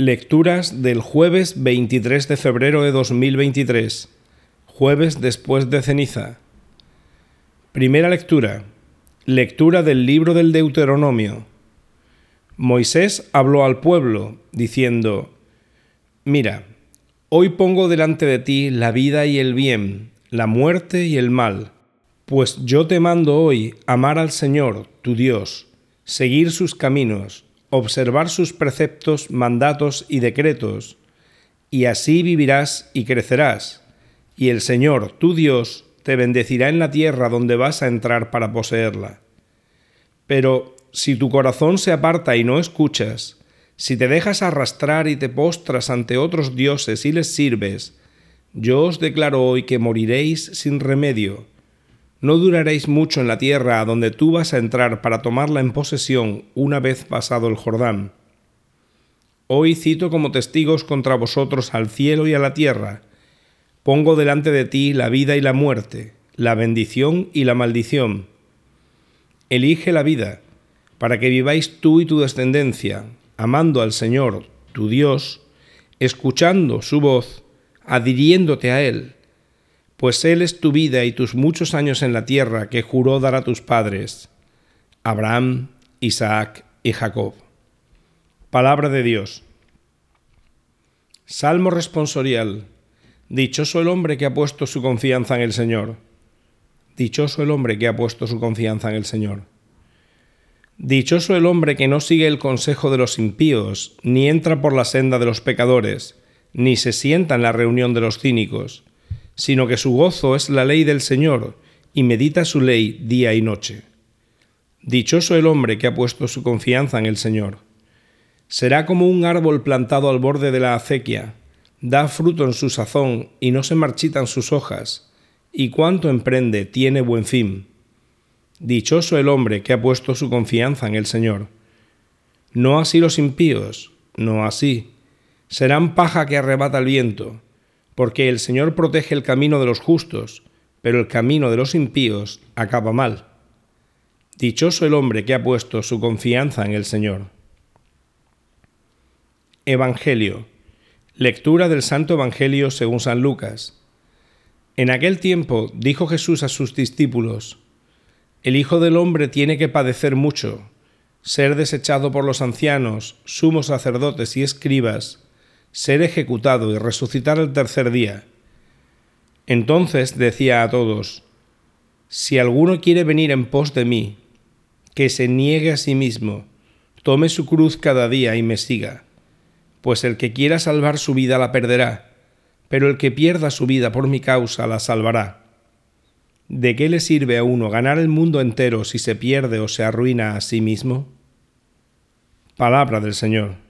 Lecturas del jueves 23 de febrero de 2023, jueves después de ceniza. Primera lectura. Lectura del libro del Deuteronomio. Moisés habló al pueblo, diciendo, Mira, hoy pongo delante de ti la vida y el bien, la muerte y el mal, pues yo te mando hoy amar al Señor, tu Dios, seguir sus caminos, observar sus preceptos, mandatos y decretos, y así vivirás y crecerás, y el Señor, tu Dios, te bendecirá en la tierra donde vas a entrar para poseerla. Pero si tu corazón se aparta y no escuchas, si te dejas arrastrar y te postras ante otros dioses y les sirves, yo os declaro hoy que moriréis sin remedio, no duraréis mucho en la tierra a donde tú vas a entrar para tomarla en posesión una vez pasado el Jordán. Hoy cito como testigos contra vosotros al cielo y a la tierra. Pongo delante de ti la vida y la muerte, la bendición y la maldición. Elige la vida, para que viváis tú y tu descendencia, amando al Señor, tu Dios, escuchando su voz, adhiriéndote a Él pues Él es tu vida y tus muchos años en la tierra que juró dar a tus padres, Abraham, Isaac y Jacob. Palabra de Dios. Salmo responsorial. Dichoso el hombre que ha puesto su confianza en el Señor. Dichoso el hombre que ha puesto su confianza en el Señor. Dichoso el hombre que no sigue el consejo de los impíos, ni entra por la senda de los pecadores, ni se sienta en la reunión de los cínicos sino que su gozo es la ley del Señor, y medita su ley día y noche. Dichoso el hombre que ha puesto su confianza en el Señor. Será como un árbol plantado al borde de la acequia, da fruto en su sazón y no se marchitan sus hojas, y cuanto emprende tiene buen fin. Dichoso el hombre que ha puesto su confianza en el Señor. No así los impíos, no así. Serán paja que arrebata el viento porque el Señor protege el camino de los justos, pero el camino de los impíos acaba mal. Dichoso el hombre que ha puesto su confianza en el Señor. Evangelio. Lectura del Santo Evangelio según San Lucas. En aquel tiempo dijo Jesús a sus discípulos, El Hijo del Hombre tiene que padecer mucho, ser desechado por los ancianos, sumos sacerdotes y escribas, ser ejecutado y resucitar el tercer día. Entonces decía a todos, Si alguno quiere venir en pos de mí, que se niegue a sí mismo, tome su cruz cada día y me siga, pues el que quiera salvar su vida la perderá, pero el que pierda su vida por mi causa la salvará. ¿De qué le sirve a uno ganar el mundo entero si se pierde o se arruina a sí mismo? Palabra del Señor.